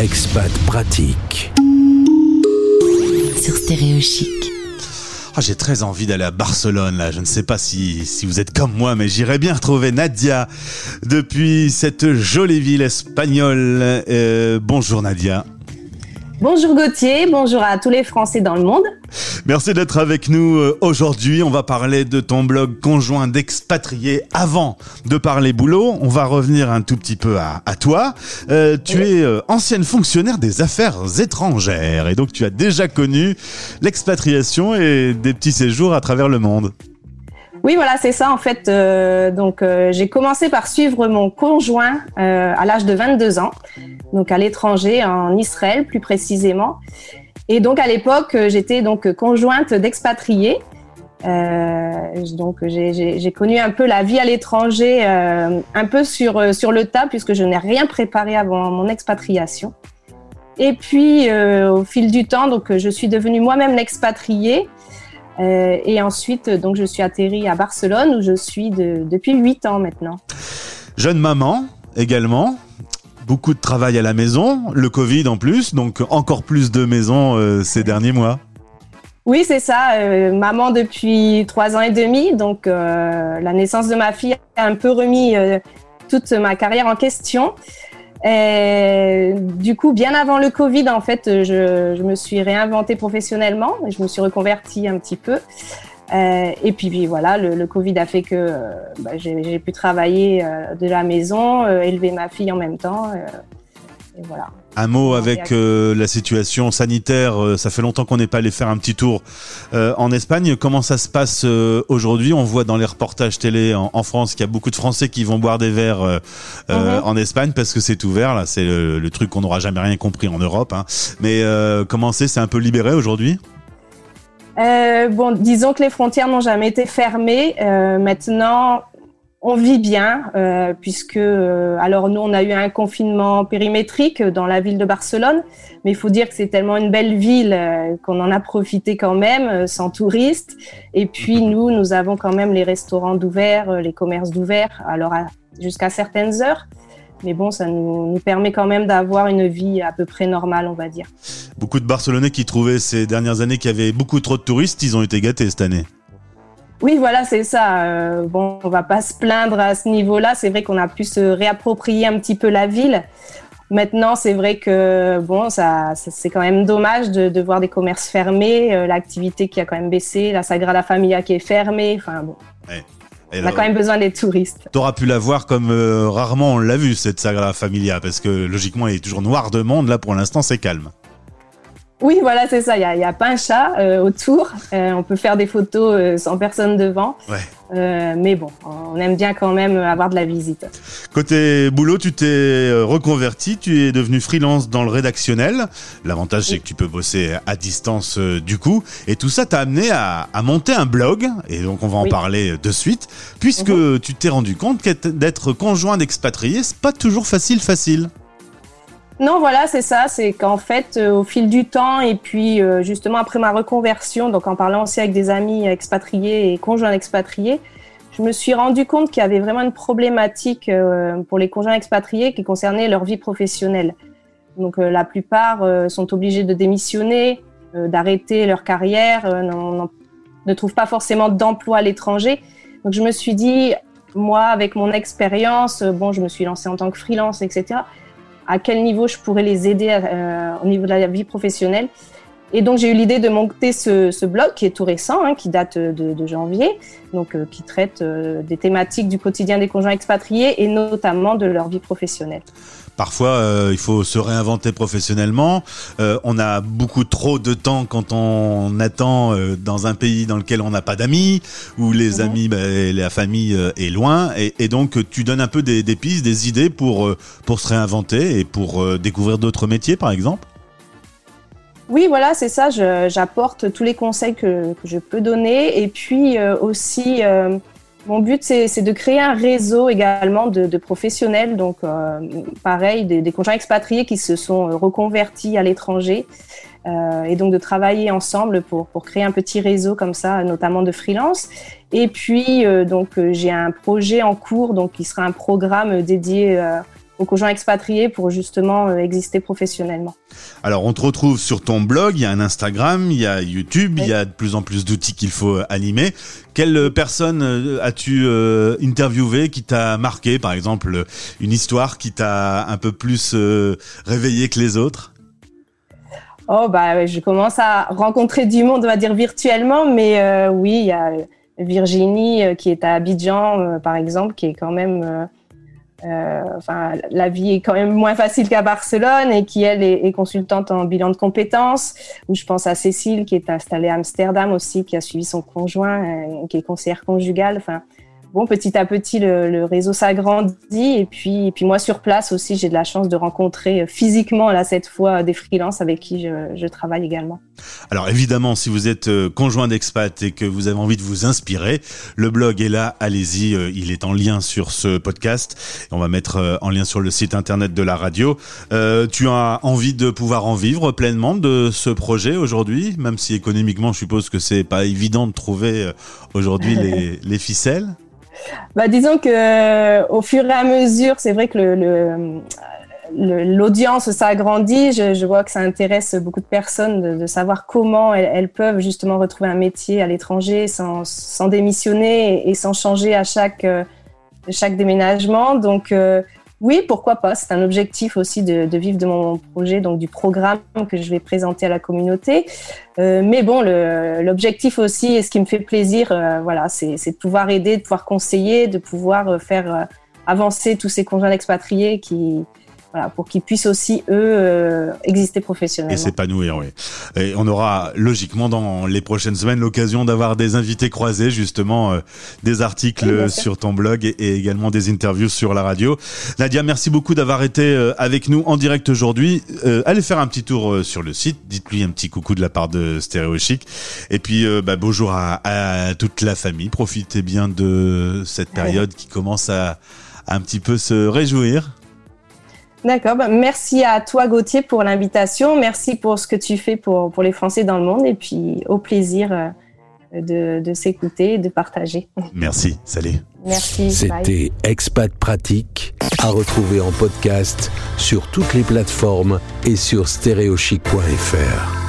Expat pratique. Sur Stéréo Chic. Ah, j'ai très envie d'aller à Barcelone là. Je ne sais pas si, si vous êtes comme moi, mais j'irais bien retrouver Nadia depuis cette jolie ville espagnole. Euh, bonjour Nadia. Bonjour Gauthier, bonjour à tous les Français dans le monde. Merci d'être avec nous euh, aujourd'hui. On va parler de ton blog conjoint d'expatriés. Avant de parler boulot, on va revenir un tout petit peu à, toi. Euh, tu es euh, ancienne fonctionnaire des affaires étrangères et donc tu as déjà connu l'expatriation et des petits séjours à travers le monde. Oui, voilà, c'est ça en fait. donc, j'ai commencé par suivre mon conjoint à l'âge de 22 ans donc à l'étranger, en Israël plus précisément. Et donc à l'époque, j'étais donc conjointe d'expatriés. Euh, donc j'ai connu un peu la vie à l'étranger, euh, un peu sur euh, sur le tas puisque je n'ai rien préparé avant mon expatriation. Et puis euh, au fil du temps, donc je suis devenue moi-même l'expatriée. Et ensuite, donc je suis atterrie à Barcelone où je suis de, depuis huit ans maintenant. Jeune maman également beaucoup de travail à la maison, le Covid en plus, donc encore plus de maisons euh, ces derniers mois. Oui, c'est ça. Euh, maman depuis trois ans et demi, donc euh, la naissance de ma fille a un peu remis toute ma carrière en question. Et, du coup, bien avant le Covid, en fait, je, je me suis réinventée professionnellement je me suis reconvertie un petit peu. Euh, et puis, voilà, le, Covid a fait que euh, bah, j'ai pu travailler euh, de la maison, élever ma fille en même temps. Et voilà. Un mot avec la situation sanitaire. ça fait longtemps qu'on n'est pas allé faire un petit tour en Espagne. Comment ça se passe aujourd'hui? On voit dans les reportages télé en, France qu'il y a beaucoup de Français qui vont boire des verres mhm. en Espagne parce que c'est ouvert. Là, c'est le, truc qu'on n'aura jamais rien compris en Europe. Hein. Mais comment c'est? C'est un peu libéré aujourd'hui? Euh, bon, disons que les frontières n'ont jamais été fermées. Euh, maintenant, on vit bien, euh, puisque euh, alors nous on a eu un confinement périmétrique dans la ville de Barcelone, mais il faut dire que c'est tellement une belle ville euh, qu'on en a profité quand même sans touristes. Et puis nous, nous avons quand même les restaurants d'ouvert, les commerces d'ouvert, alors jusqu'à certaines heures. Mais bon, ça nous, permet quand même d'avoir une vie à peu près normale, on va dire. Beaucoup de Barcelonais qui trouvaient ces dernières années qu'il y avait beaucoup trop de touristes, ils ont été gâtés cette année. Oui, voilà, c'est ça. Euh, bon, on va pas se plaindre à ce niveau-là. C'est vrai qu'on a pu se réapproprier un petit peu la ville. Maintenant, c'est vrai que bon, ça, c'est quand même dommage de, voir des commerces fermés, euh, l'activité qui a quand même baissé, la Sagrada Familia qui est fermée. Enfin bon. Ouais on a quand même besoin des touristes. T'auras pu la voir comme euh, rarement on l'a vu cette Sagrada Familia, parce que logiquement elle est toujours noire de monde. Là pour l'instant c'est calme. Oui, voilà, c'est ça. Il n'y a, a, pas un chat euh, autour. Euh, on peut faire des photos euh, sans personne devant. Ouais. mais bon, on aime bien quand même avoir de la visite. Côté boulot, tu t'es reconverti, tu es devenu freelance dans le rédactionnel. L'avantage, c'est que tu peux bosser à distance du coup. Et tout ça t'a amené à, à, monter un blog. Et donc, on va en parler de suite. Puisque mhm. tu t'es rendu compte qu'être conjoint d'expatrié, c'est pas toujours facile, facile. Non, voilà, c'est ça. C'est qu'en fait, euh, au fil du temps, et puis euh, justement après ma reconversion, donc en parlant aussi avec des amis expatriés et conjoints expatriés, je me suis rendu compte qu'il y avait vraiment une problématique euh, pour les conjoints expatriés qui concernait leur vie professionnelle. Donc la plupart sont obligés de démissionner, d'arrêter leur carrière, ne trouvent pas forcément d'emploi à l'étranger. Donc je me suis dit, moi, avec mon expérience, bon, je me suis lancée en tant que freelance, etc à quel niveau je pourrais les aider euh, au niveau de la vie professionnelle. Et donc j'ai eu l'idée de monter ce, blog qui est tout récent, hein, qui date de, janvier, donc euh, qui traite euh, des thématiques du quotidien des conjoints expatriés et notamment de leur vie professionnelle. Parfois, il faut se réinventer professionnellement. on a beaucoup trop de temps quand on attend dans un pays dans lequel on n'a pas d'amis, où les mhm. amis, bah, la famille est loin. Et, donc, tu donnes un peu des, des pistes, des idées pour, pour se réinventer et pour découvrir d'autres métiers, par exemple? Oui, voilà, c'est ça. J'apporte tous les conseils que, je peux donner. Et puis euh, aussi, euh, mon but, c'est de créer un réseau également de, professionnels. Donc, euh, pareil, des, des, conjoints expatriés qui se sont reconvertis à l'étranger. et donc, de travailler ensemble pour, pour créer un petit réseau comme ça, notamment de freelance. Et puis, donc, j'ai un projet en cours, donc qui sera un programme dédié aux conjoints expatriés pour justement exister professionnellement. Alors, on te retrouve sur ton blog, il y a un Instagram, il y a YouTube, il y a de plus en plus d'outils qu'il faut animer. Quelle personne as-tu interviewé qui t'a marqué, par exemple, une histoire qui t'a un peu plus réveillé que les autres? Oh bah je commence à rencontrer du monde, on va dire virtuellement, mais euh, oui, il y a Virginie euh, qui est à Abidjan, euh, par exemple, qui est quand même, enfin la vie est quand même moins facile qu'à Barcelone et qui elle est, consultante en bilan de compétences. Ou je pense à Cécile qui est installée à Amsterdam aussi, qui a suivi son conjoint, qui est conseillère conjugale. Enfin bon, petit à petit, le, réseau s'agrandit. Et puis, et puis moi, sur place aussi, j'ai de la chance de rencontrer euh, physiquement, là, cette fois, des freelances avec qui je, travaille également. Alors, évidemment, si vous êtes euh, conjoint d'expat et que vous avez envie de vous inspirer, le blog est là, allez-y. Euh, il est en lien sur ce podcast. On va mettre en lien sur le site internet de la radio. tu as envie de pouvoir en vivre pleinement de ce projet aujourd'hui, même si économiquement, je suppose que c'est pas évident de trouver aujourd'hui les, les ficelles? Bah, disons que euh, au fur et à mesure, c'est vrai que l'audience s'agrandit. Je, je, vois que ça intéresse beaucoup de personnes de, savoir comment elles, peuvent justement retrouver un métier à l'étranger sans, démissionner et, sans changer à chaque, euh, déménagement. Donc, euh, oui, pourquoi pas. C'est un objectif aussi de, de, vivre de mon projet, donc du programme que je vais présenter à la communauté. Euh, mais bon, l'objectif aussi, et ce qui me fait plaisir, euh, voilà, c'est de pouvoir aider, de pouvoir conseiller, de pouvoir euh, faire euh, avancer tous ces conjoints expatriés qui, voilà, pour qu'ils puissent aussi eux euh, exister professionnellement. Et s'épanouir, oui. Et on aura logiquement dans les prochaines semaines l'occasion d'avoir des invités croisés, justement, euh, des articles sur ton blog et, également des interviews sur la radio. Nadia, merci beaucoup d'avoir été euh, avec nous en direct aujourd'hui. allez faire un petit tour sur le site, dites-lui un petit coucou de la part de Stéréo Chic. Et puis, bah, bonjour à, à, toute la famille. Profitez bien de cette période qui commence à, à un petit peu se réjouir. D'accord. Bah, merci à toi, Gauthier, pour l'invitation. Merci pour ce que tu fais pour, pour les Français dans le monde. Et puis, au plaisir euh, de, de s'écouter et de partager. Merci. Salut. Merci. C'était Expat Pratique à retrouver en podcast sur toutes les plateformes et sur stéréochic.fr.